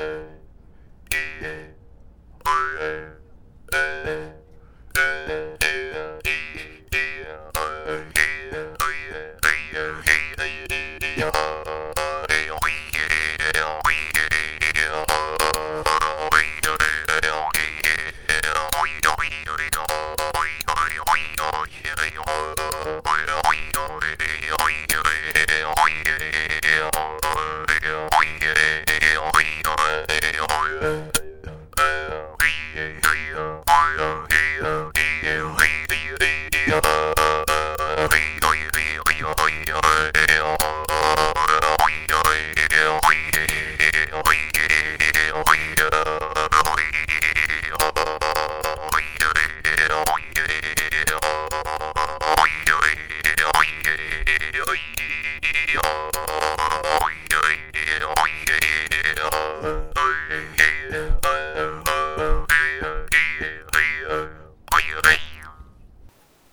Uh...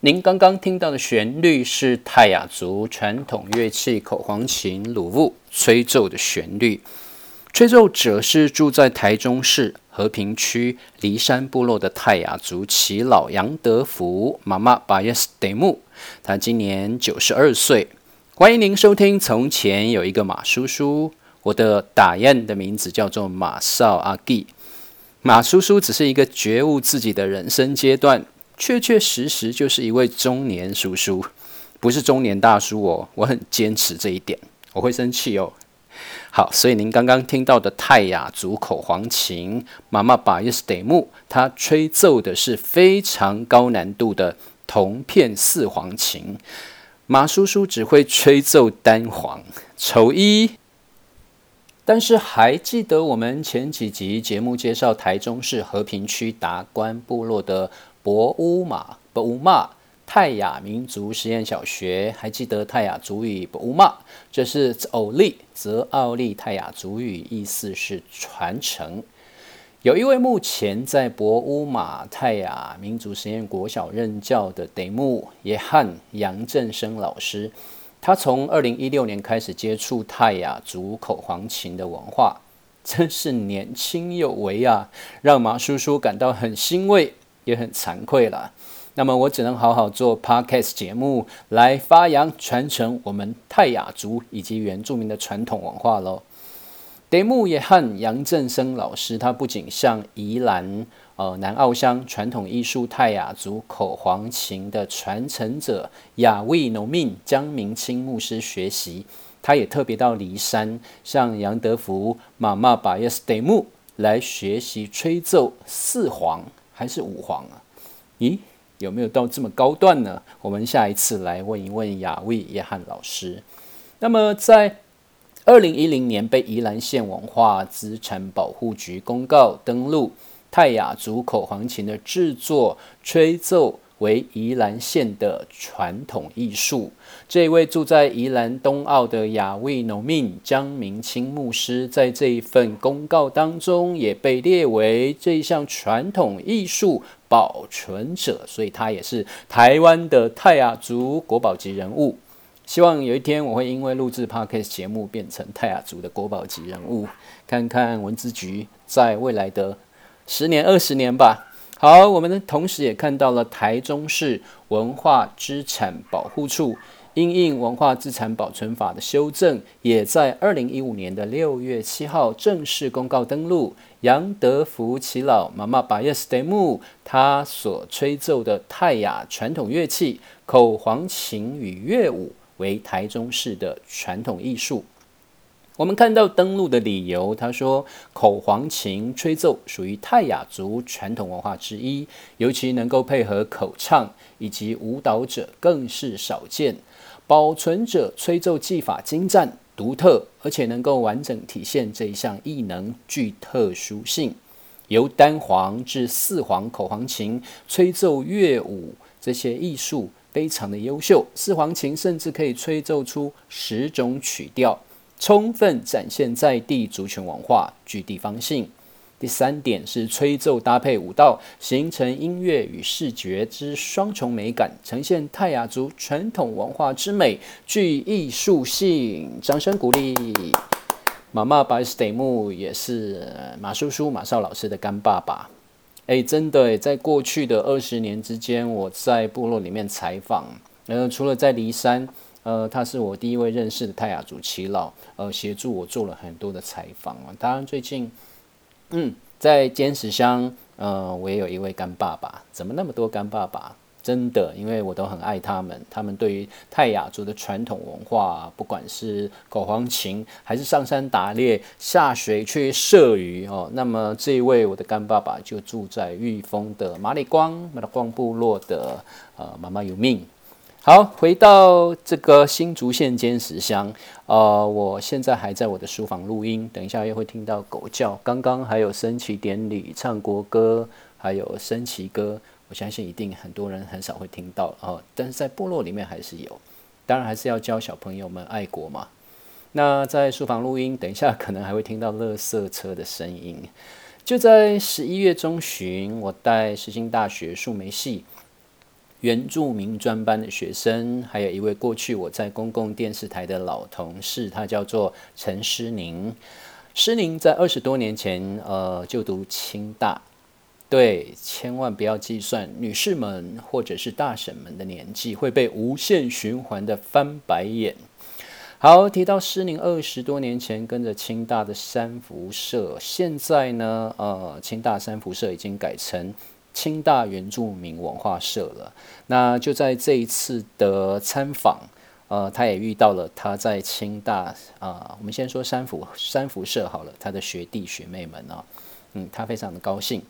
您刚刚听到的旋律是泰雅族传统乐器口簧琴鲁物吹奏的旋律。吹奏者是住在台中市和平区梨山部落的泰雅族耆老杨德福妈妈巴耶斯德木，他今年九十二岁。欢迎您收听《从前有一个马叔叔》，我的打雁的名字叫做马少阿弟。马叔叔只是一个觉悟自己的人生阶段。确确实实就是一位中年叔叔，不是中年大叔哦。我很坚持这一点，我会生气哦。好，所以您刚刚听到的泰雅族口簧琴，妈妈把伊斯德木，他吹奏的是非常高难度的铜片四簧琴。马叔叔只会吹奏单簧，丑一。但是还记得我们前几集节目介绍台中市和平区达官部落的。博乌马博乌马泰雅民族实验小学，还记得泰雅族语博乌马？这是欧利泽奥利泰雅族语，意思是传承。有一位目前在博乌马泰雅民族实验国小任教的德木耶汉杨振生老师，他从二零一六年开始接触泰雅族口簧琴的文化，真是年轻有为啊，让马叔叔感到很欣慰。也很惭愧了，那么我只能好好做 podcast 节目来发扬传承我们泰雅族以及原住民的传统文化喽。德木也和杨振生老师，他不仅向宜兰呃南澳乡传统艺术泰雅族口簧琴的传承者雅卫农命江明清牧师学习，他也特别到梨山向杨德福妈妈把耶斯德木来学习吹奏四簧。还是五黄啊？咦，有没有到这么高段呢？我们下一次来问一问雅卫叶翰老师。那么，在二零一零年被宜兰县文化资产保护局公告登录泰雅族口簧琴的制作、吹奏。为宜兰县的传统艺术。这位住在宜兰东澳的雅卫农民江明清牧师，在这一份公告当中也被列为这一项传统艺术保存者，所以他也是台湾的泰雅族国宝级人物。希望有一天我会因为录制 podcast 节目变成泰雅族的国宝级人物，看看文资局在未来的十年、二十年吧。好，我们呢同时也看到了台中市文化资产保护处因应文化资产保存法的修正，也在二零一五年的六月七号正式公告登录杨德福耆老妈妈巴耶斯德木他所吹奏的泰雅传统乐器口簧琴与乐舞为台中市的传统艺术。我们看到登录的理由，他说口簧琴吹奏属于泰雅族传统文化之一，尤其能够配合口唱以及舞蹈者更是少见。保存者吹奏技法精湛独特，而且能够完整体现这一项艺能具特殊性。由单簧至四簧口簧琴吹奏乐舞，这些艺术非常的优秀。四簧琴甚至可以吹奏出十种曲调。充分展现在地族群文化具地方性。第三点是吹奏搭配舞蹈，形成音乐与视觉之双重美感，呈现泰雅族传统文化之美，具艺术性。掌声鼓励。马妈白斯德木也是马叔叔马少老师的干爸爸。哎，真的，在过去的二十年之间，我在部落里面采访，呃，除了在骊山，呃，他是我第一位认识的泰雅族耆老，呃，协助我做了很多的采访啊。当然，最近，嗯，在尖石乡，呃，我也有一位干爸爸。怎么那么多干爸爸？真的，因为我都很爱他们。他们对于泰雅族的传统文化，不管是口簧琴，还是上山打猎、下水去射鱼哦。那么这一位我的干爸爸就住在玉峰的马里光马里光部落的呃妈妈有命。好，回到这个新竹县尖石乡，呃，我现在还在我的书房录音，等一下又会听到狗叫。刚刚还有升旗典礼、唱国歌，还有升旗歌。我相信一定很多人很少会听到哦，但是在部落里面还是有，当然还是要教小朋友们爱国嘛。那在书房录音，等一下可能还会听到垃圾车的声音。就在十一月中旬，我带世新大学树莓系原住民专班的学生，还有一位过去我在公共电视台的老同事，他叫做陈诗宁。诗宁在二十多年前，呃，就读清大。对，千万不要计算女士们或者是大婶们的年纪，会被无限循环的翻白眼。好，提到诗宁二十多年前跟着清大的三辐社，现在呢，呃，清大三辐社已经改成清大原住民文化社了。那就在这一次的参访，呃，他也遇到了他在清大啊，我们先说三福三福社好了，他的学弟学妹们啊，嗯，他非常的高兴。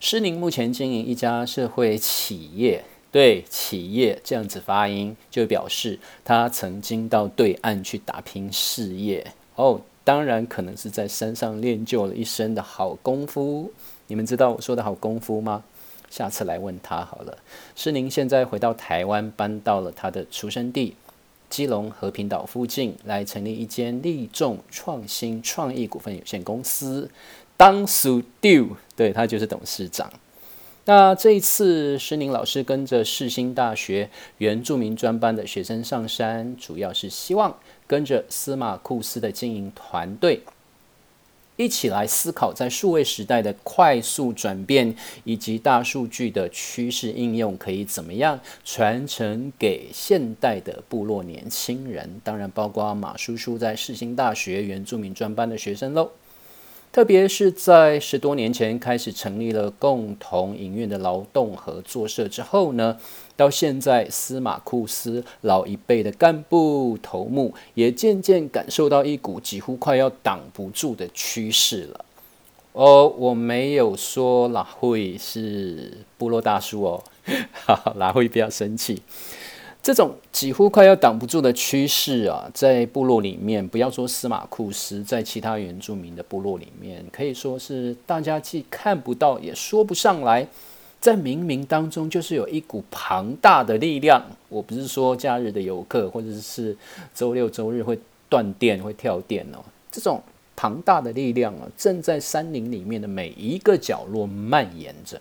施宁目前经营一家社会企业，对企业这样子发音，就表示他曾经到对岸去打拼事业哦。当然，可能是在山上练就了一身的好功夫。你们知道我说的好功夫吗？下次来问他好了。施宁现在回到台湾，搬到了他的出生地基隆和平岛附近，来成立一间利众创新创意股份有限公司。当属 do，对他就是董事长。那这一次，施宁老师跟着世新大学原住民专班的学生上山，主要是希望跟着司马库斯的经营团队，一起来思考在数位时代的快速转变以及大数据的趋势应用，可以怎么样传承给现代的部落年轻人？当然，包括马叔叔在世新大学原住民专班的学生喽。特别是在十多年前开始成立了共同营运的劳动合作社之后呢，到现在司马库斯老一辈的干部头目也渐渐感受到一股几乎快要挡不住的趋势了。哦，我没有说拉会是部落大叔哦，拉会不要生气。这种几乎快要挡不住的趋势啊，在部落里面，不要说司马库斯，在其他原住民的部落里面，可以说是大家既看不到，也说不上来，在冥冥当中，就是有一股庞大的力量。我不是说假日的游客，或者是周六周日会断电、会跳电哦，这种庞大的力量啊，正在山林里面的每一个角落蔓延着。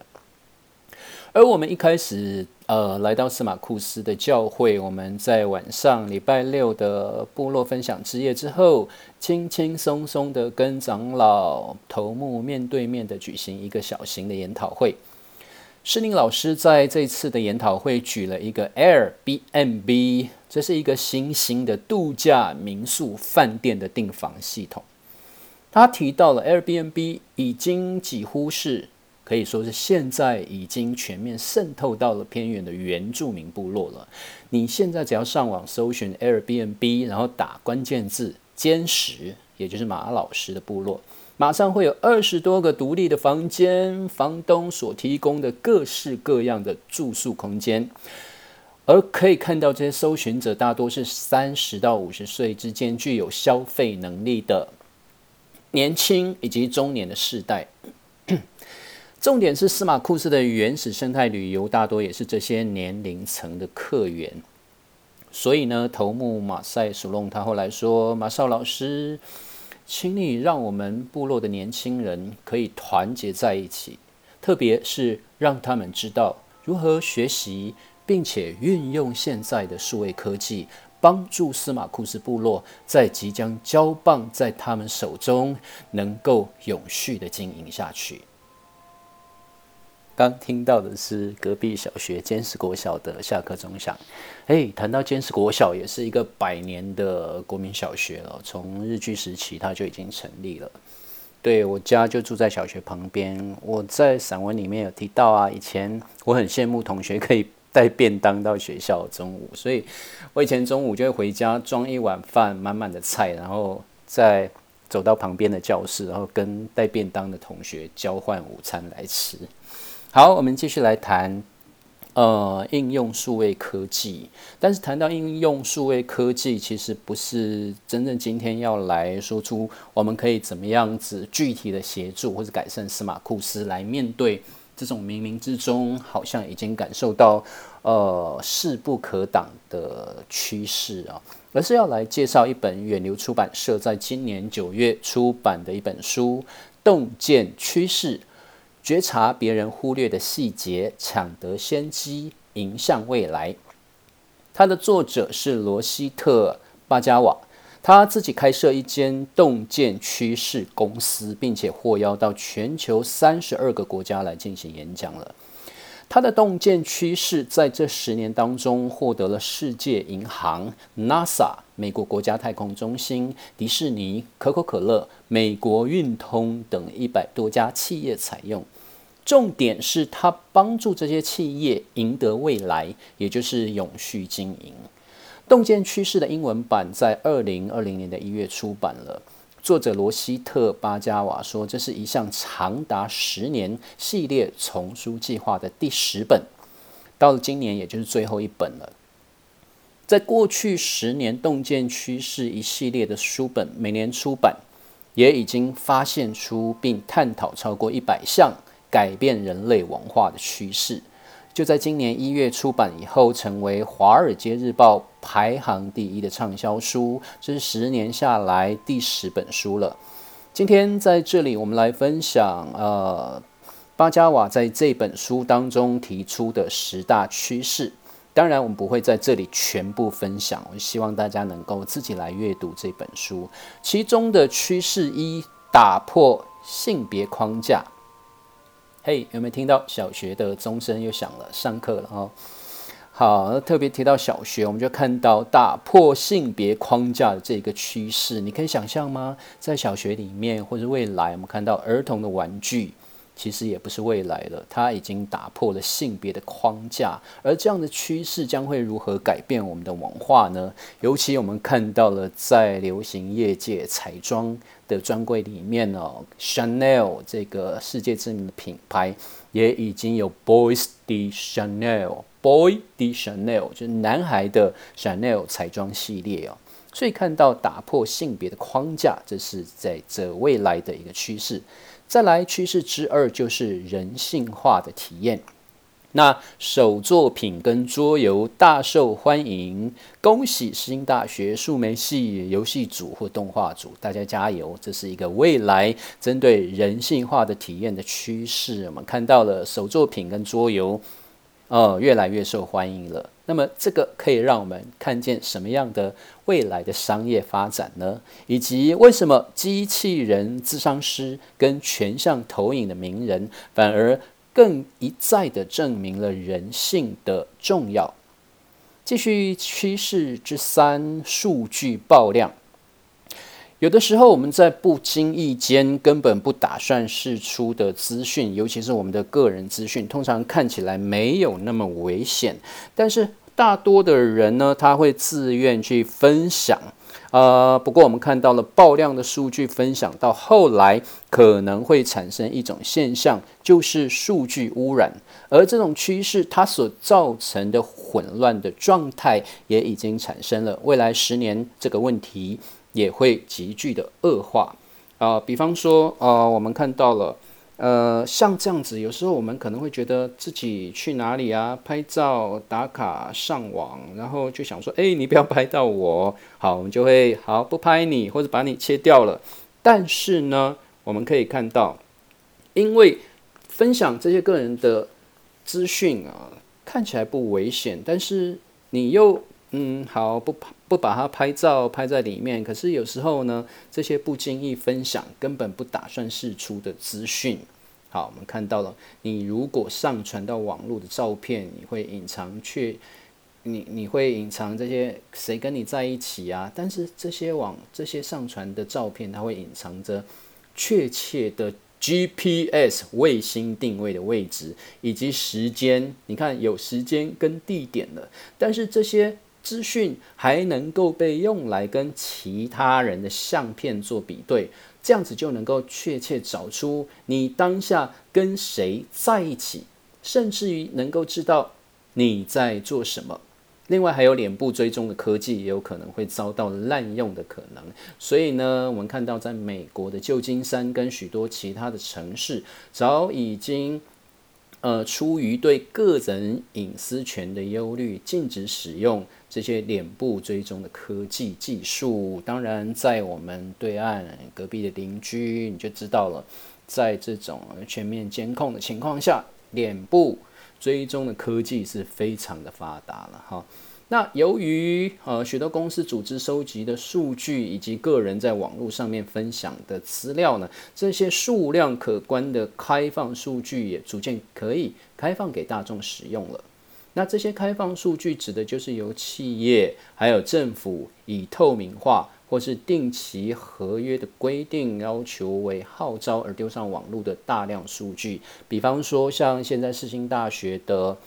而我们一开始，呃，来到司马库斯的教会，我们在晚上礼拜六的部落分享之夜之后，轻轻松松的跟长老头目面对面的举行一个小型的研讨会。施宁老师在这次的研讨会举了一个 Airbnb，这是一个新兴的度假民宿饭店的订房系统。他提到了 Airbnb 已经几乎是。可以说是现在已经全面渗透到了偏远的原住民部落了。你现在只要上网搜寻 Airbnb，然后打关键字“坚实”，也就是马老师的部落，马上会有二十多个独立的房间，房东所提供的各式各样的住宿空间。而可以看到，这些搜寻者大多是三十到五十岁之间，具有消费能力的年轻以及中年的世代。重点是司马库斯的原始生态旅游，大多也是这些年龄层的客源。所以呢，头目马赛索隆他后来说：“马少老师，请你让我们部落的年轻人可以团结在一起，特别是让他们知道如何学习，并且运用现在的数位科技，帮助司马库斯部落在即将交棒在他们手中，能够永续的经营下去。刚听到的是隔壁小学坚实国小的下课钟响。哎，谈到坚实国小，也是一个百年的国民小学了。从日据时期，它就已经成立了。对我家就住在小学旁边。我在散文里面有提到啊，以前我很羡慕同学可以带便当到学校中午，所以我以前中午就会回家装一碗饭，满满的菜，然后再走到旁边的教室，然后跟带便当的同学交换午餐来吃。好，我们继续来谈，呃，应用数位科技。但是谈到应用数位科技，其实不是真正今天要来说出我们可以怎么样子具体的协助或者改善司马库斯来面对这种冥冥之中好像已经感受到呃势不可挡的趋势啊，而是要来介绍一本远流出版社在今年九月出版的一本书《洞见趋势》。觉察别人忽略的细节，抢得先机，迎向未来。它的作者是罗希特·巴加瓦，他自己开设一间洞见趋势公司，并且获邀到全球三十二个国家来进行演讲了。他的洞见趋势在这十年当中获得了世界银行、NASA、美国国家太空中心、迪士尼、可口可乐、美国运通等一百多家企业采用。重点是他帮助这些企业赢得未来，也就是永续经营。洞见趋势的英文版在二零二零年的一月出版了。作者罗希特·巴加瓦说，这是一项长达十年系列丛书计划的第十本，到了今年也就是最后一本了。在过去十年，洞见趋势一系列的书本每年出版，也已经发现出并探讨超过一百项。改变人类文化的趋势，就在今年一月出版以后，成为《华尔街日报》排行第一的畅销书。这是十年下来第十本书了。今天在这里，我们来分享呃巴加瓦在这本书当中提出的十大趋势。当然，我们不会在这里全部分享，我希望大家能够自己来阅读这本书。其中的趋势一，打破性别框架。嘿，有没有听到小学的钟声又响了？上课了哦。好，特别提到小学，我们就看到打破性别框架的这个趋势。你可以想象吗？在小学里面或者未来，我们看到儿童的玩具。其实也不是未来了，它已经打破了性别的框架，而这样的趋势将会如何改变我们的文化呢？尤其我们看到了在流行业界彩妆的专柜里面哦，Chanel 这个世界知名的品牌也已经有 Boys de Chanel，Boy de Chanel 就是男孩的 Chanel 彩妆系列哦，所以看到打破性别的框架，这是在这未来的一个趋势。再来趋势之二就是人性化的体验。那手作品跟桌游大受欢迎，恭喜新大学数媒系游戏组或动画组，大家加油！这是一个未来针对人性化的体验的趋势。我们看到了手作品跟桌游，哦，越来越受欢迎了。那么这个可以让我们看见什么样的未来的商业发展呢？以及为什么机器人智商师跟全向投影的名人反而更一再的证明了人性的重要？继续趋势之三：数据爆量。有的时候，我们在不经意间根本不打算释出的资讯，尤其是我们的个人资讯，通常看起来没有那么危险，但是大多的人呢，他会自愿去分享。呃，不过我们看到了爆量的数据分享到后来，可能会产生一种现象，就是数据污染，而这种趋势它所造成的混乱的状态也已经产生了。未来十年这个问题。也会急剧的恶化啊，比方说，呃，我们看到了，呃，像这样子，有时候我们可能会觉得自己去哪里啊，拍照打卡上网，然后就想说，哎，你不要拍到我，好，我们就会好不拍你，或者把你切掉了。但是呢，我们可以看到，因为分享这些个人的资讯啊，看起来不危险，但是你又。嗯，好，不不把它拍照拍在里面。可是有时候呢，这些不经意分享，根本不打算释出的资讯。好，我们看到了，你如果上传到网络的照片，你会隐藏却你你会隐藏这些谁跟你在一起啊？但是这些网这些上传的照片，它会隐藏着确切的 GPS 卫星定位的位置以及时间。你看有时间跟地点了，但是这些资讯还能够被用来跟其他人的相片做比对。这样子就能够确切找出你当下跟谁在一起，甚至于能够知道你在做什么。另外，还有脸部追踪的科技也有可能会遭到滥用的可能。所以呢，我们看到在美国的旧金山跟许多其他的城市，早已经。呃，出于对个人隐私权的忧虑，禁止使用这些脸部追踪的科技技术。当然，在我们对岸隔壁的邻居，你就知道了，在这种全面监控的情况下，脸部追踪的科技是非常的发达了哈。那由于呃许多公司组织收集的数据以及个人在网络上面分享的资料呢，这些数量可观的开放数据也逐渐可以开放给大众使用了。那这些开放数据指的就是由企业还有政府以透明化或是定期合约的规定要求为号召而丢上网络的大量数据，比方说像现在世新大学的。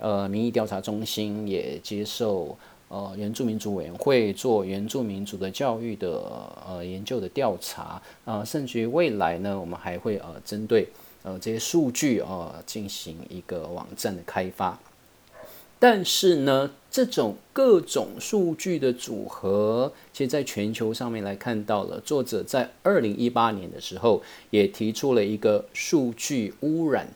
呃，民意调查中心也接受呃原住民族委员会做原住民族的教育的呃研究的调查啊，甚至于未来呢，我们还会呃针对呃这些数据啊进行一个网站的开发。但是呢，这种各种数据的组合，其实在全球上面来看到了，作者在二零一八年的时候也提出了一个数据污染。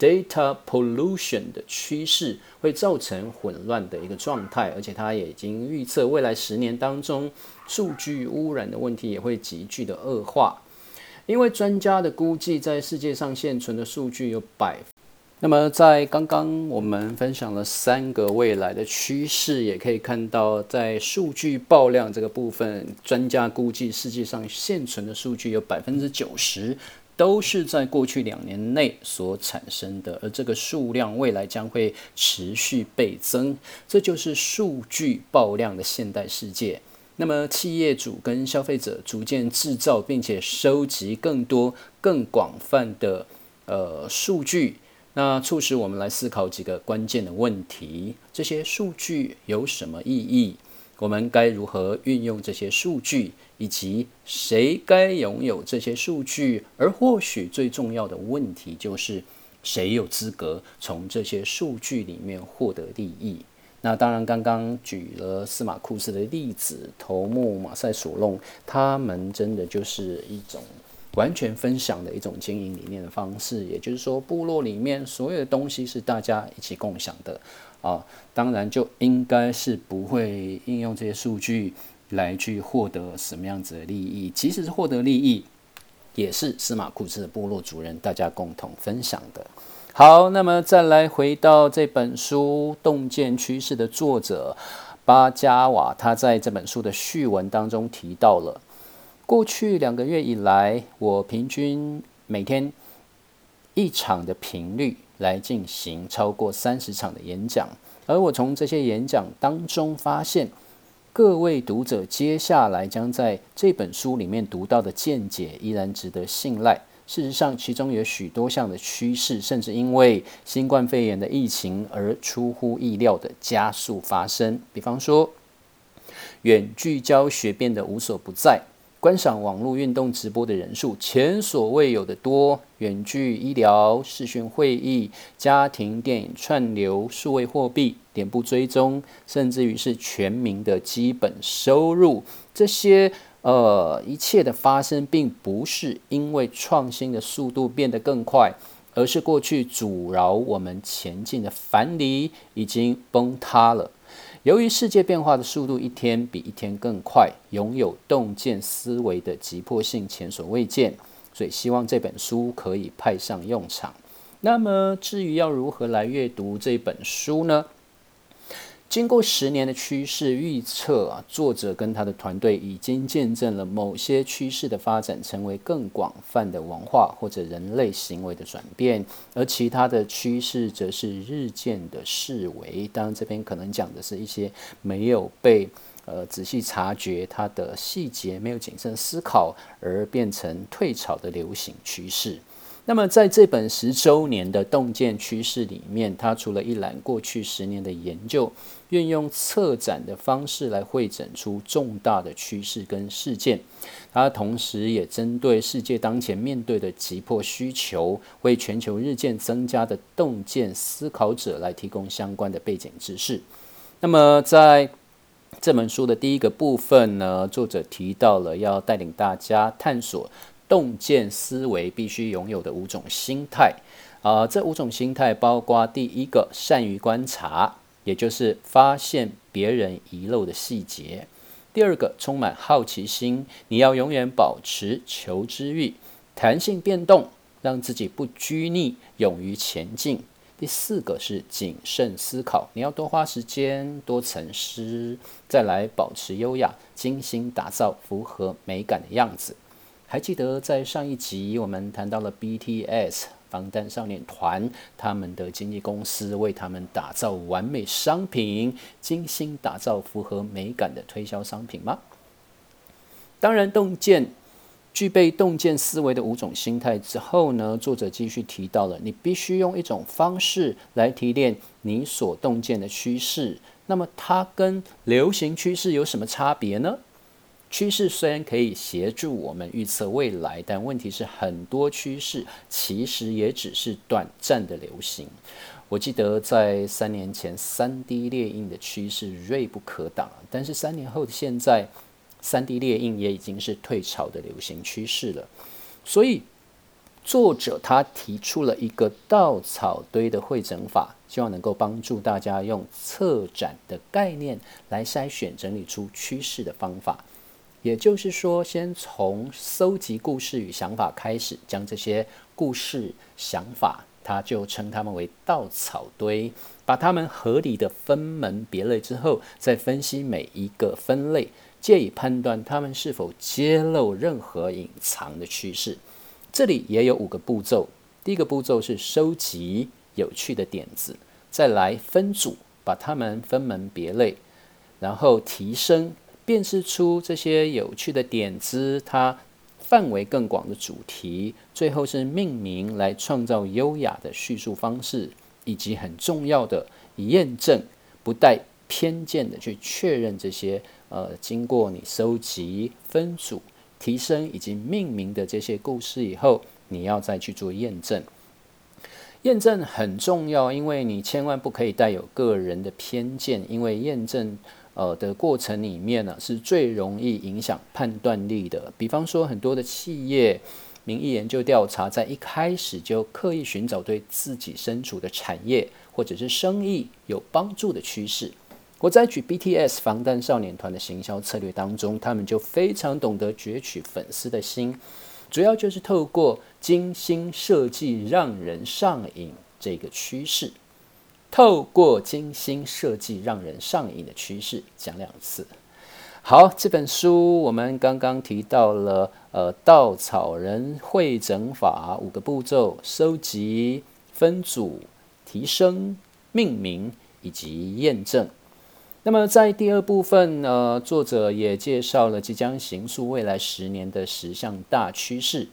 Data pollution 的趋势会造成混乱的一个状态，而且他也已经预测未来十年当中，数据污染的问题也会急剧的恶化。因为专家的估计，在世界上现存的数据有百。那么在刚刚我们分享了三个未来的趋势，也可以看到，在数据爆量这个部分，专家估计世界上现存的数据有百分之九十。都是在过去两年内所产生的，而这个数量未来将会持续倍增，这就是数据爆量的现代世界。那么，企业主跟消费者逐渐制造并且收集更多、更广泛的呃数据，那促使我们来思考几个关键的问题：这些数据有什么意义？我们该如何运用这些数据，以及谁该拥有这些数据？而或许最重要的问题就是，谁有资格从这些数据里面获得利益？那当然，刚刚举了司马库斯的例子，头目马赛索隆，他们真的就是一种完全分享的一种经营理念的方式。也就是说，部落里面所有的东西是大家一起共享的。啊，当然就应该是不会应用这些数据来去获得什么样子的利益，即使是获得利益，也是司马库斯的部落主人大家共同分享的。好，那么再来回到这本书《洞见趋势》的作者巴加瓦，他在这本书的序文当中提到了，过去两个月以来，我平均每天一场的频率。来进行超过三十场的演讲，而我从这些演讲当中发现，各位读者接下来将在这本书里面读到的见解依然值得信赖。事实上，其中有许多项的趋势，甚至因为新冠肺炎的疫情而出乎意料的加速发生。比方说，远距教学变得无所不在。观赏网络运动直播的人数前所未有的多，远距医疗、视讯会议、家庭电影串流、数位货币、脸部追踪，甚至于是全民的基本收入，这些呃一切的发生，并不是因为创新的速度变得更快，而是过去阻挠我们前进的樊篱已经崩塌了。由于世界变化的速度一天比一天更快，拥有洞见思维的急迫性前所未见，所以希望这本书可以派上用场。那么，至于要如何来阅读这本书呢？经过十年的趋势预测啊，作者跟他的团队已经见证了某些趋势的发展，成为更广泛的文化或者人类行为的转变，而其他的趋势则是日渐的式微。当然，这边可能讲的是一些没有被呃仔细察觉它的细节，没有谨慎思考而变成退潮的流行趋势。那么，在这本十周年的洞见趋势里面，它除了一览过去十年的研究，运用策展的方式来汇整出重大的趋势跟事件，它同时也针对世界当前面对的急迫需求，为全球日渐增加的洞见思考者来提供相关的背景知识。那么，在这本书的第一个部分呢，作者提到了要带领大家探索。洞见思维必须拥有的五种心态，啊，这五种心态包括第一个，善于观察，也就是发现别人遗漏的细节；第二个，充满好奇心，你要永远保持求知欲，弹性变动，让自己不拘泥，勇于前进；第四个是谨慎思考，你要多花时间，多沉思，再来保持优雅，精心打造符合美感的样子。还记得在上一集我们谈到了 BTS 防弹少年团，他们的经纪公司为他们打造完美商品，精心打造符合美感的推销商品吗？当然，洞见具备洞见思维的五种心态之后呢，作者继续提到了，你必须用一种方式来提炼你所洞见的趋势。那么，它跟流行趋势有什么差别呢？趋势虽然可以协助我们预测未来，但问题是很多趋势其实也只是短暂的流行。我记得在三年前，三 D 列印的趋势锐不可挡，但是三年后的现在，三 D 列印也已经是退潮的流行趋势了。所以，作者他提出了一个稻草堆的会诊法，希望能够帮助大家用策展的概念来筛选整理出趋势的方法。也就是说，先从搜集故事与想法开始，将这些故事、想法，他就称他们为稻草堆，把它们合理的分门别类之后，再分析每一个分类，借以判断它们是否揭露任何隐藏的趋势。这里也有五个步骤，第一个步骤是收集有趣的点子，再来分组，把它们分门别类，然后提升。辨识出这些有趣的点子，它范围更广的主题，最后是命名来创造优雅的叙述方式，以及很重要的验证，不带偏见的去确认这些呃，经过你收集、分组、提升以及命名的这些故事以后，你要再去做验证。验证很重要，因为你千万不可以带有个人的偏见，因为验证。呃的过程里面呢，是最容易影响判断力的。比方说，很多的企业民意研究调查，在一开始就刻意寻找对自己身处的产业或者是生意有帮助的趋势。我在举 BTS 防弹少年团的行销策略当中，他们就非常懂得攫取粉丝的心，主要就是透过精心设计让人上瘾这个趋势。透过精心设计让人上瘾的趋势，讲两次。好，这本书我们刚刚提到了，呃，稻草人会整法五个步骤：收集、分组、提升、命名以及验证。那么在第二部分呢，作者也介绍了即将行述未来十年的十项大趋势。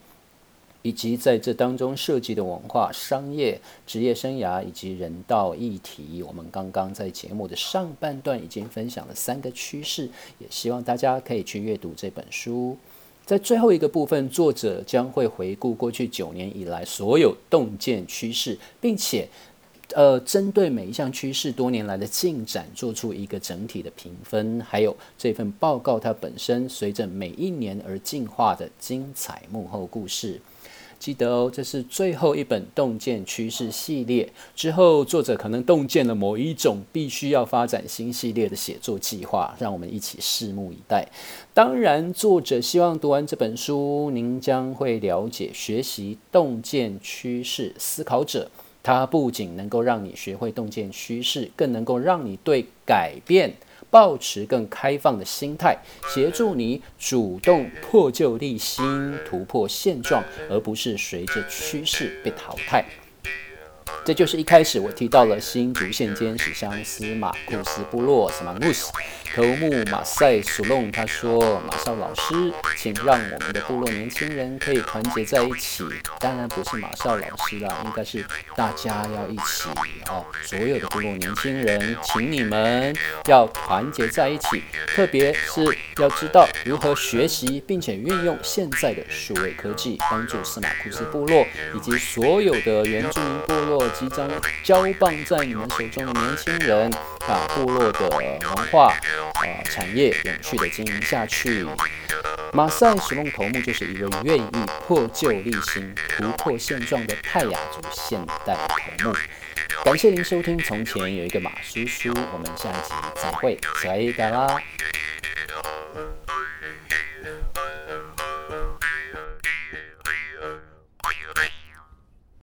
以及在这当中涉及的文化、商业、职业生涯以及人道议题，我们刚刚在节目的上半段已经分享了三个趋势，也希望大家可以去阅读这本书。在最后一个部分，作者将会回顾过去九年以来所有洞见趋势，并且呃，针对每一项趋势多年来的进展，做出一个整体的评分。还有这份报告它本身随着每一年而进化的精彩幕后故事。记得哦，这是最后一本洞见趋势系列。之后，作者可能洞见了某一种必须要发展新系列的写作计划，让我们一起拭目以待。当然，作者希望读完这本书，您将会了解学习洞见趋势思考者它不仅能够让你学会洞见趋势，更能够让你对改变保持更开放的心态，协助你主动破旧立新，突破现状，而不是随着趋势被淘汰。这就是一开始我提到了新竹县监史乡司马库斯部落司马穆斯头目马赛苏隆，他说：“马少老师，请让我们的部落年轻人可以团结在一起。当然不是马少老师啦，应该是大家要一起哦。所有的部落年轻人，请你们要团结在一起，特别是要知道如何学习，并且运用现在的数位科技，帮助司马库斯部落以及所有的原住民部落。”即将交棒在你们手中的年轻人把部落的文化呃产业永续的经营下去？马赛使梦头目就是一位愿意破旧立新突破现状的泰雅族现代头目。感谢您收听从前有一个马叔叔我们下一集再会再一啦